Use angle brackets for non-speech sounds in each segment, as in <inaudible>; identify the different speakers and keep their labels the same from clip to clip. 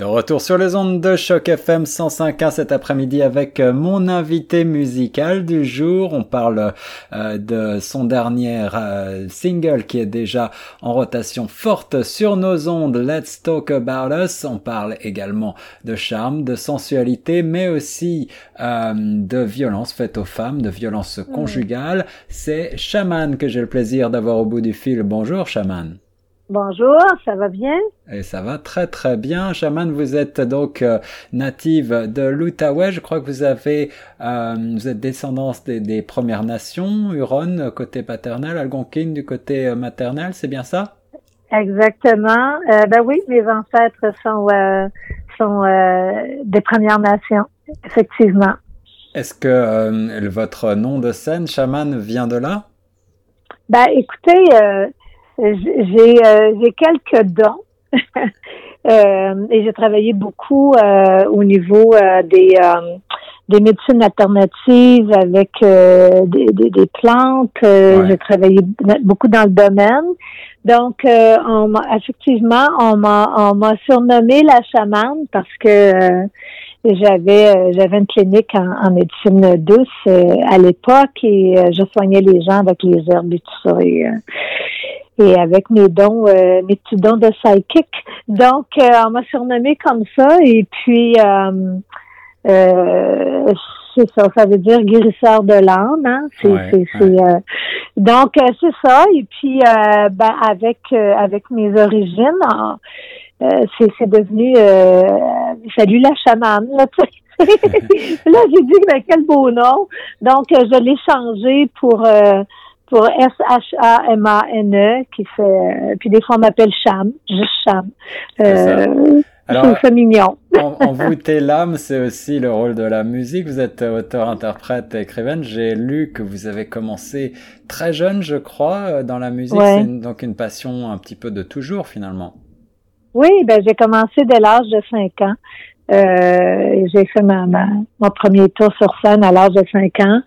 Speaker 1: De retour sur les ondes de Choc FM 105.1 cet après-midi avec euh, mon invité musical du jour. On parle euh, de son dernier euh, single qui est déjà en rotation forte sur nos ondes, Let's Talk About Us. On parle également de charme, de sensualité, mais aussi de violence faite aux femmes, de violence conjugale. C'est Shaman que j'ai le plaisir d'avoir au bout du fil. Bonjour Shaman.
Speaker 2: Bonjour, ça va bien?
Speaker 1: Et ça va très très bien. Shaman, vous êtes donc euh, native de l'Outaouais. Je crois que vous avez, euh, vous êtes descendance des, Premières Nations, Huron côté paternel, Algonquin du côté euh, maternel, c'est bien ça?
Speaker 2: Exactement. ben oui, mes ancêtres sont sont des Premières Nations, effectivement.
Speaker 1: Est-ce que votre nom de scène, Shaman, vient de là?
Speaker 2: Ben écoutez euh, j'ai quelques dons. <laughs> euh, et j'ai travaillé beaucoup euh, au niveau euh, des des médecines alternatives avec des, des, des, plantes. J'ai travaillé beaucoup dans le domaine. Donc, on effectivement, on m'a on m'a surnommé la chamane parce que j'avais j'avais une clinique en, en médecine douce à l'époque et je soignais les gens avec les herbes et tout ça. Et, et avec mes dons, euh, mes petits dons de psychic. Donc, euh, on m'a surnommé comme ça. Et puis, euh, euh c'est ça, ça veut dire guérisseur de l'âme. Hein? C'est, c'est, donc, c'est ça. Et puis, ben, avec avec mes origines, c'est, c'est devenu salut la chamane. Là, <laughs> là j'ai dit ben, quel beau nom. Donc, je l'ai changé pour pour S-H-A-M-A-N-E, qui fait, euh, puis des fois on m'appelle Cham, juste Cham. Euh, Alors, c'est mignon.
Speaker 1: en, envoûter l'âme, c'est aussi le rôle de la musique. Vous êtes auteur, interprète, écrivaine. J'ai lu que vous avez commencé très jeune, je crois, euh, dans la musique. C'est donc une passion un petit peu de toujours, finalement.
Speaker 2: Oui, ben j'ai commencé dès l'âge de 5 ans. Euh, j'ai fait ma, mon premier tour sur scène à l'âge de 5 ans.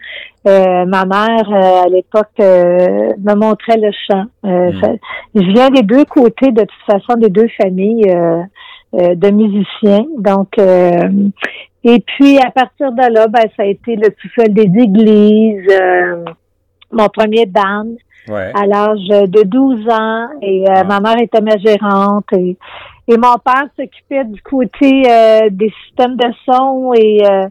Speaker 2: Euh, ma mère, euh, à l'époque, me montrait le chant. Mm. je viens des deux côtés, de toute façon, des deux familles de musiciens. Donc, et puis, à partir de là, ben, ça a été le tout seul des églises, mon premier band. à l'âge de 12 ans et ma mère était ma gérante et et mon père s'occupait du côté euh, des systèmes de son et euh,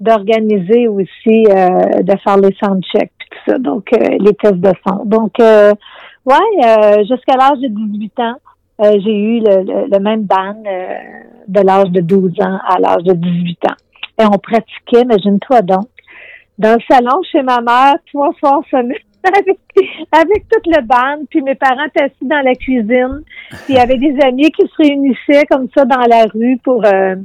Speaker 2: d'organiser aussi, euh, de faire les soundchecks et tout ça, donc les tests de son. Donc, ouais, jusqu'à l'âge de 18 ans, j'ai eu le, le, même ban de l'âge de 12 ans à l'âge de 18 ans. Et on pratiquait, imagine-toi donc, dans le salon chez ma mère, trois fois semaine avec, avec toute le band, puis mes parents étaient assis dans la cuisine, puis il y avait des amis qui se réunissaient comme ça dans la rue pour... Euh,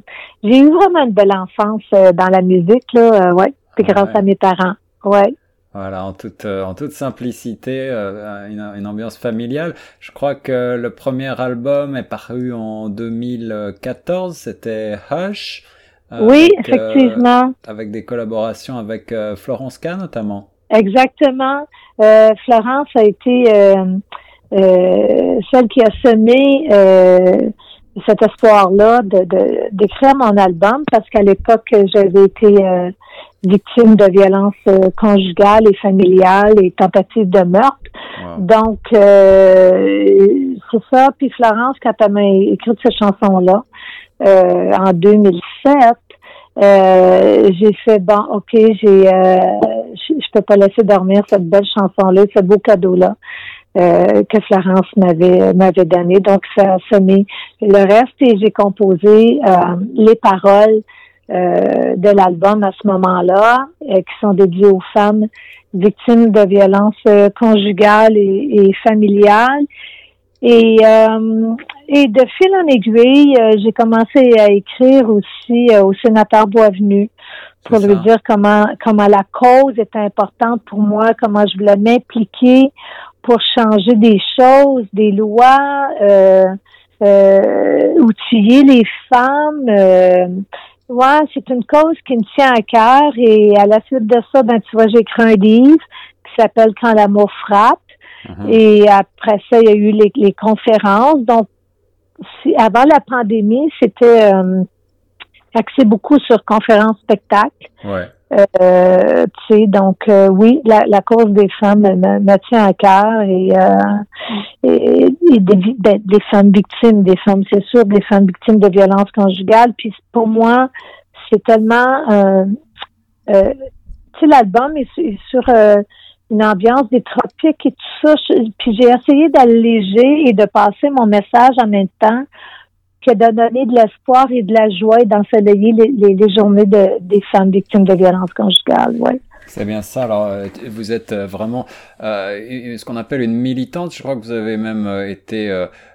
Speaker 2: j'ai eu vraiment une belle enfance euh, dans la musique, là, euh, ouais, puis grâce à mes parents, ouais.
Speaker 1: Voilà, en toute, en toute simplicité, une, une, ambiance familiale. Je crois que le premier album est paru en 2014, c'était Hush.
Speaker 2: oui, effectivement.
Speaker 1: avec des collaborations avec Florence K notamment.
Speaker 2: Exactement. Euh, Florence a été euh, euh, celle qui a semé cet espoir-là de, d'écrire mon album parce qu'à l'époque, j'avais été victime de violences conjugales et familiales et tentatives de meurtre. Donc, c'est ça. Puis Florence, quand elle m'a écrit cette chanson-là, en 2007, euh, j'ai fait bon, ok, j'ai, euh, je, peux pas laisser dormir cette belle chanson-là, ce beau cadeau-là euh, que Florence m'avait m'avait donné. Donc ça a semé le reste et j'ai composé euh, les paroles de l'album à ce moment-là, qui sont dédiées aux femmes victimes de violences conjugales et, et familiales. Et, euh, et de fil en aiguille, euh, j'ai commencé à écrire aussi euh, au sénateur Boisvenu pour lui dire comment comment la cause est importante pour moi, comment je voulais m'impliquer pour changer des choses, des lois, euh, outiller les femmes. ouais, c'est une cause qui me tient à cœur et à la suite de ça, ben tu vois, j'ai écrit un livre qui s'appelle Quand l'amour frappe Mhm. Et après ça, il y a eu les, les conférences. Donc, avant la pandémie, c'était euh, axé beaucoup sur conférences spectacles.
Speaker 1: Ouais.
Speaker 2: Euh, tu sais, donc euh, oui, la, la, cause des femmes me, tient à cœur et, euh, et, des, ben, des, femmes victimes, des femmes, c'est sûr, des femmes victimes de violences conjugales. Puis pour moi, c'est tellement, euh tu sais, l'album est, sur une ambiance des tropiques et tout ça. puis j'ai essayé d'alléger et de passer mon message en même temps que de donner de l'espoir et de la joie et d'ensoleiller les, les, journées de, des femmes victimes de violences conjugales. Ouais.
Speaker 1: C'est bien ça. Alors, euh, vous êtes euh, vraiment euh, ce qu'on appelle une militante. Je crois que vous avez même euh, été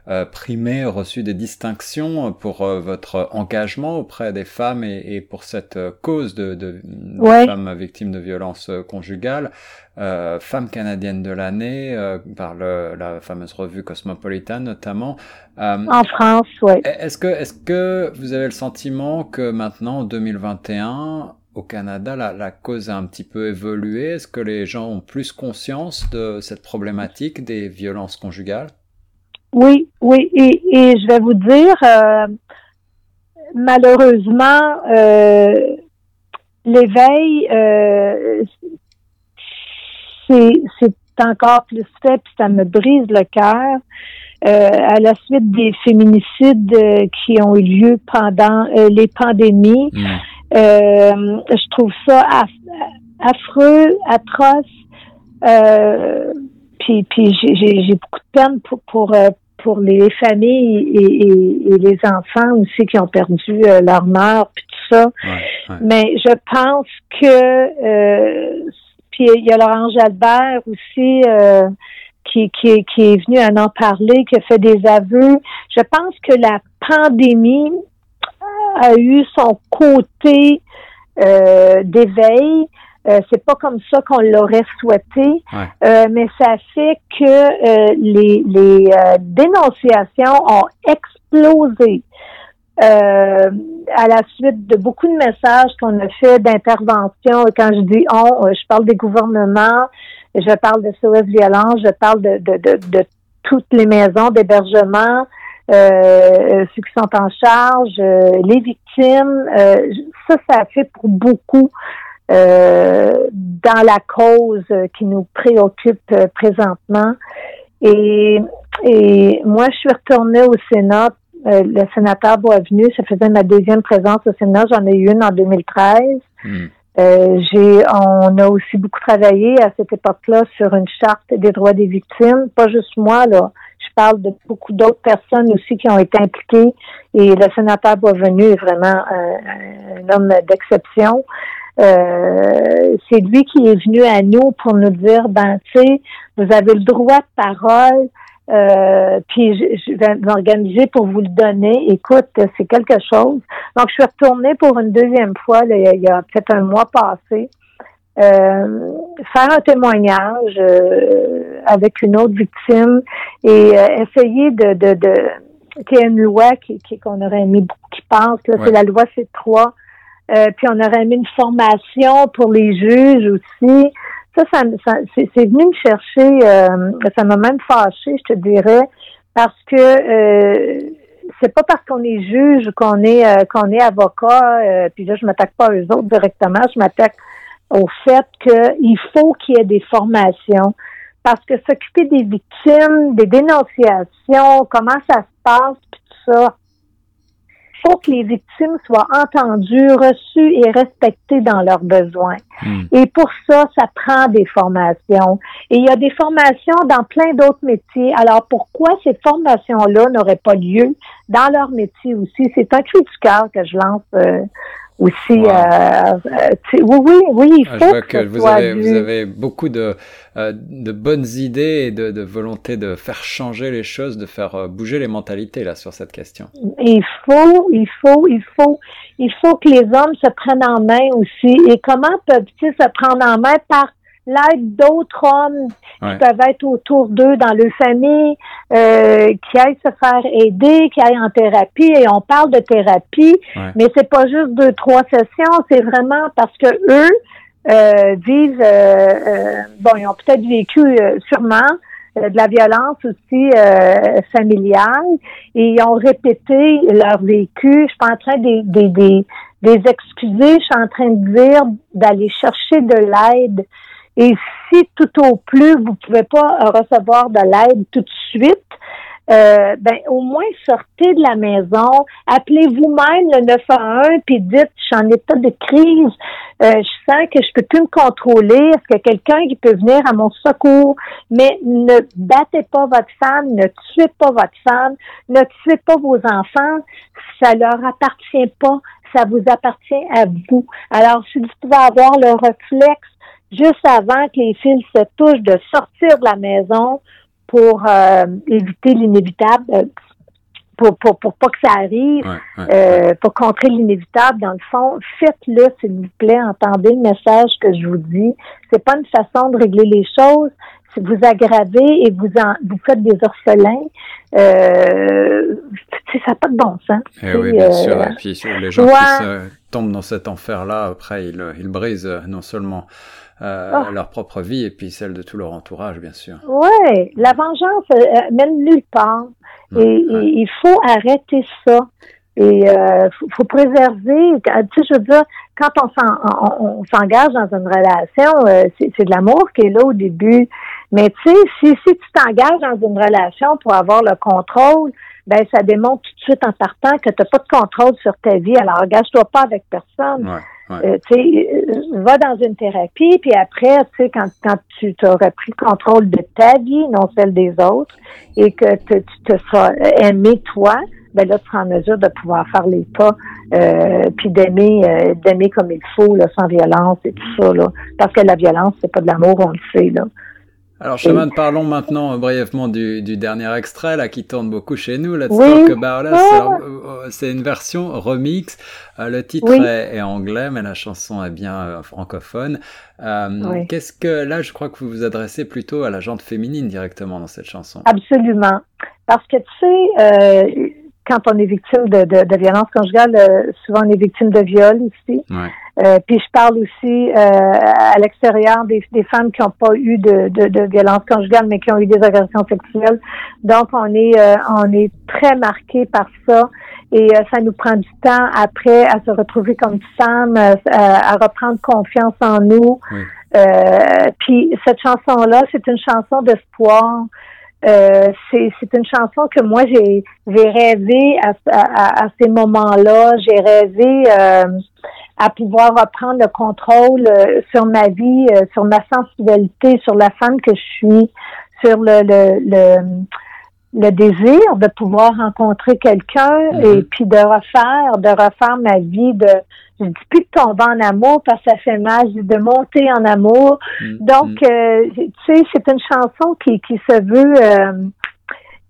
Speaker 1: euh, primée, reçu des distinctions pour votre engagement auprès des femmes et, et pour cette cause de, de, femmes victimes de violences conjugales. femme canadienne de l'année par le, la fameuse revue Cosmopolitan notamment.
Speaker 2: en France, oui.
Speaker 1: Est-ce que, est-ce que vous avez le sentiment que maintenant, en 2021, au Canada, la, cause a un petit peu évolué Est-ce que les gens ont plus conscience de cette problématique des violences conjugales?
Speaker 2: Oui, oui, et, je vais vous dire, euh, malheureusement, euh, l'éveil, euh, c'est encore plus fait, puis ça me brise le cœur. à la suite des féminicides qui ont eu lieu pendant les pandémies. Mmh. Euh, je trouve ça affreux, atroce. Euh, puis puis j'ai beaucoup de peine pour pour, euh, pour les familles et, et, les enfants aussi qui ont perdu leur mère puis tout ça. Mais je pense que puis il y a Laurent Albert aussi qui, qui, qui est venu à en parler, qui a fait des aveux. Je pense que la pandémie a eu son côté euh, d'éveil. Euh, c'est pas comme ça qu'on l'aurait souhaité, euh, mais ça fait que les, les dénonciations ont explosé à la suite de beaucoup de messages qu'on a fait d'intervention. Quand je dis on, je parle des gouvernements, je parle de SOS violence, je parle de, de, de, de toutes les maisons d'hébergement, ceux qui sont en charge, euh, les victimes. Euh, ça, ça a fait pour beaucoup dans la cause qui nous préoccupe présentement. Et, et moi, je suis retournée au Sénat. le sénateur Boisvenu, ça faisait ma deuxième présence au Sénat. J'en ai eu une en 2013. Hmm. j'ai, on a aussi beaucoup travaillé à cette époque-là sur une charte des droits des victimes. Pas juste moi, là parle de beaucoup d'autres personnes aussi qui ont été impliquées et le sénateur Boisvenu est vraiment un, homme d'exception. Euh, c'est lui qui est venu à nous pour nous dire, ben, tu sais, vous avez le droit de parole, euh, puis je, vais m'organiser pour vous le donner. Écoute, c'est quelque chose. Donc, je suis retournée pour une deuxième fois, il y a peut-être un mois passé. Euh, faire un témoignage euh, avec une autre victime et euh, essayer de, de, de qu'il y ait une loi qui, qu'on aurait aimé beaucoup qui pense, là, c'est la loi C3. puis on aurait aimé une formation pour les juges aussi. Ça, ça, c'est, venu me chercher, ça m'a même fâché, je te dirais, parce que c'est pas parce qu'on est juge qu'on est qu'on est avocat, puis là je m'attaque pas aux autres directement, je m'attaque au fait qu'il faut qu'il y ait des formations parce que s'occuper des victimes, des dénonciations, comment ça se passe, puis tout ça, faut que les victimes soient entendues, reçues et respectées dans leurs besoins. Hmm. Et pour ça, ça prend des formations. Et il y a des formations dans plein d'autres métiers. Alors pourquoi ces formations-là n'auraient pas lieu dans leur métier aussi? C'est un cri du cœur que je lance euh, aussi. Euh, euh oui, oui, oui, il ah, faut que,
Speaker 1: vous, avez, vous avez beaucoup de, euh, de bonnes idées et de, de, volonté de faire changer les choses, de faire euh, bouger les mentalités là sur cette question.
Speaker 2: Il faut, il faut, il faut, il faut que les hommes se prennent en main aussi. Et comment peuvent-ils se prendre en main par l'aide d'autres hommes qui peuvent être autour d'eux dans leur famille, euh, qui aillent se faire aider, qui aillent en thérapie. Et on parle de thérapie, mais c'est pas juste deux, trois sessions, c'est vraiment parce que eux euh, disent, euh, euh bon, ils ont peut-être vécu sûrement de la violence aussi familiale et ils ont répété leur vécu. Je suis pas en train des, des, des, des excuser, je suis en train de dire d'aller chercher de l'aide. Et si tout au plus vous pouvez pas recevoir de l'aide tout de suite, euh, ben au moins sortez de la maison, appelez vous-même le 911 puis dites je suis en état de crise, euh, je sens que je peux plus me contrôler, est-ce qu'il y a quelqu'un qui peut venir à mon secours, mais ne battez pas votre femme, ne tuez pas votre femme, ne tuez pas vos enfants, ça leur appartient pas, ça vous appartient à vous. Alors si vous pouvez avoir le réflexe juste avant que les fils se touchent de sortir de la maison pour euh, éviter l'inévitable, euh, pour, pour, pour pas que ça arrive, euh, pour contrer l'inévitable, dans le fond, faites-le, s'il vous plaît, entendez le message que je vous dis. C'est pas une façon de régler les choses. Si vous aggravez et vous en, vous faites des orphelins, euh, ça n'a pas de bon sens.
Speaker 1: Eh oui, bien sûr. Et puis les gens qui tombent dans cet enfer-là, après, ils, ils brisent non seulement euh, ah. leur propre vie et puis celle de tout leur entourage, bien sûr.
Speaker 2: Oui, la vengeance euh, mène nulle part. et, il faut arrêter ça. Et euh, faut, préserver. Tu sais, je veux dire, quand on s'engage dans une relation, euh, c'est de l'amour qui est là au début. Mais tu sais, si, si tu t'engages dans une relation pour avoir le contrôle, ben ça démontre tout de suite en partant que tu n'as pas de contrôle sur ta vie. Alors engage-toi pas avec personne.
Speaker 1: Ouais.
Speaker 2: Euh, tu euh, va dans une thérapie, puis après, tu sais, quand, quand tu t'auras pris le contrôle de ta vie, non celle des autres, et que tu te seras aimé toi, ben là, tu seras en mesure de pouvoir faire les pas, euh, puis d'aimer, euh, d'aimer comme il faut, là, sans violence et tout ça, là. Parce que la violence, c'est pas de l'amour, on le sait, là.
Speaker 1: Alors, Shaman, parlons maintenant euh, brièvement du, du, dernier extrait là qui tourne beaucoup chez nous. Let's Talk About Us. Euh, c'est une version remix. Euh, le titre est, est, anglais, mais la chanson est bien francophone. Qu'est-ce que là, je crois que vous vous adressez plutôt à la gente féminine directement dans cette chanson.
Speaker 2: Absolument, parce que tu sais quand on est victime de, de, de violence conjugale, souvent on est victime de viol ici. Euh, puis je parle aussi euh, à l'extérieur des, des, femmes qui n'ont pas eu de, de, de, violence conjugale, mais qui ont eu des agressions sexuelles. Donc on est on est très marqué par ça. Et ça nous prend du temps après à se retrouver comme femme, à reprendre confiance en nous. puis cette chanson-là, c'est une chanson d'espoir. Euh, c'est une chanson que moi j'ai rêvé à, à, à ces moments-là. J'ai rêvé euh, à pouvoir reprendre le contrôle euh, sur ma vie, sur ma sensibilité, sur la femme que je suis, sur le, le, le le désir de pouvoir rencontrer quelqu'un mm-hmm. et puis de refaire, de refaire ma vie, de je dis plus de tomber en amour parce que ça fait mal, je dis de monter en amour. Mm-hmm. Donc, euh, tu sais, c'est une chanson qui, qui se veut euh,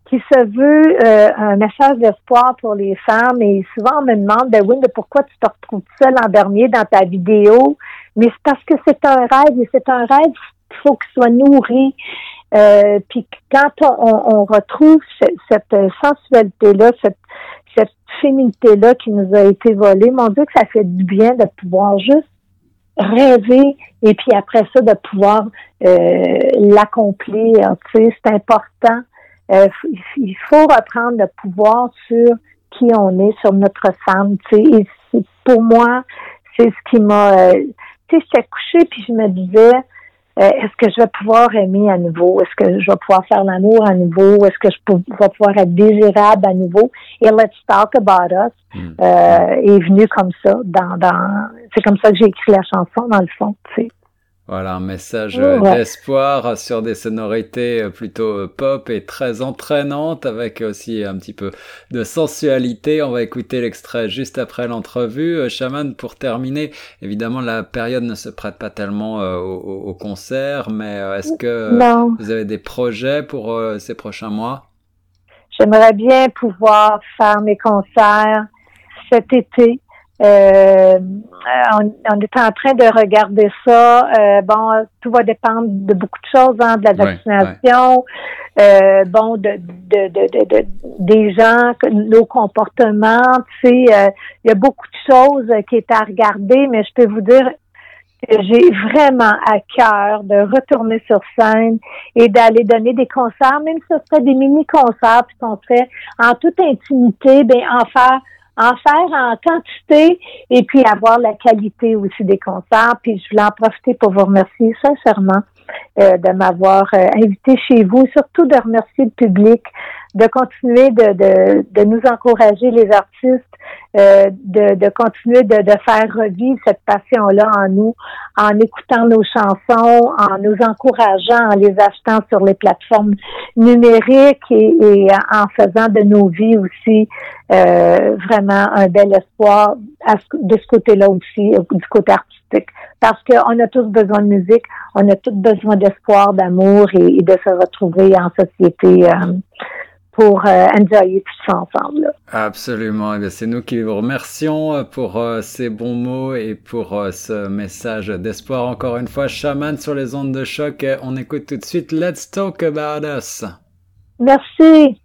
Speaker 2: qui se veut euh, un message d'espoir pour les femmes. Et souvent, on me demande, ben oui, mais pourquoi tu te retrouves seule en dernier dans ta vidéo? Mais c'est parce que c'est un rêve et c'est un rêve qu'il faut qu'il soit nourri. Euh, puis quand on, on retrouve cette, sensualité-là, cette, cette féminité-là qui nous a été volée, mon Dieu que ça fait du bien de pouvoir juste rêver et puis après ça de pouvoir euh, l'accomplir. Tu sais, c'est important. Euh, il faut reprendre le pouvoir sur qui on est, sur notre femme. Tu sais, et pour moi, c'est ce qui m'a. tu sais, j'étais couchée puis je me disais, euh, est-ce que je vais pouvoir aimer à nouveau? Est-ce que je vais pouvoir faire l'amour à nouveau? Est-ce que je vais pouvoir être désirable à nouveau? Et Let's Talk About Us hmm. euh, est venu comme ça. Dans, dans, c'est comme ça que j'ai écrit la chanson, dans le fond. Tu sais.
Speaker 1: Voilà, un message euh, d'espoir sur des sonorités euh, plutôt euh, pop et très entraînantes avec aussi un petit peu de sensualité. On va écouter l'extrait juste après l'entrevue. Shaman, pour terminer, évidemment, la période ne se prête pas tellement au, concert, mais est-ce que vous avez des projets pour ces prochains mois?
Speaker 2: J'aimerais bien pouvoir faire mes concerts cet été euh, on, on, est en train de regarder ça. Euh, bon, tout va dépendre de beaucoup de choses, hein, de la vaccination, Euh, bon, de, de, de, de, des gens, nos comportements. Tu sais, euh, il y a beaucoup de choses qui est à regarder, mais je peux vous dire que j'ai vraiment à cœur de retourner sur scène et d'aller donner des concerts, même si ce serait des mini-concerts, puis qu'on serait en toute intimité, ben en faire en faire en quantité et puis avoir la qualité aussi des concerts. Puis je voulais en profiter pour vous remercier sincèrement euh, de m'avoir euh, invité chez vous, surtout de remercier le public, de continuer de, de, de nous encourager les artistes, euh, de, de continuer de, de faire revivre cette passion-là en nous, en écoutant nos chansons, en nous encourageant, en les achetant sur les plateformes numériques et, et en faisant de nos vies aussi vraiment un bel espoir de ce côté-là aussi, du côté artistique. Parce qu'on a tous besoin de musique, on a tous besoin d'espoir, d'amour et, de se retrouver en société. Euh, pour euh, enjoyer tout ça ensemble.
Speaker 1: Absolument. Eh c'est nous qui vous remercions euh, pour euh, ces bons mots et pour ce message d'espoir. Encore une fois, Shaman sur les ondes de choc. On écoute tout de suite Let's Talk About Us.
Speaker 2: Merci.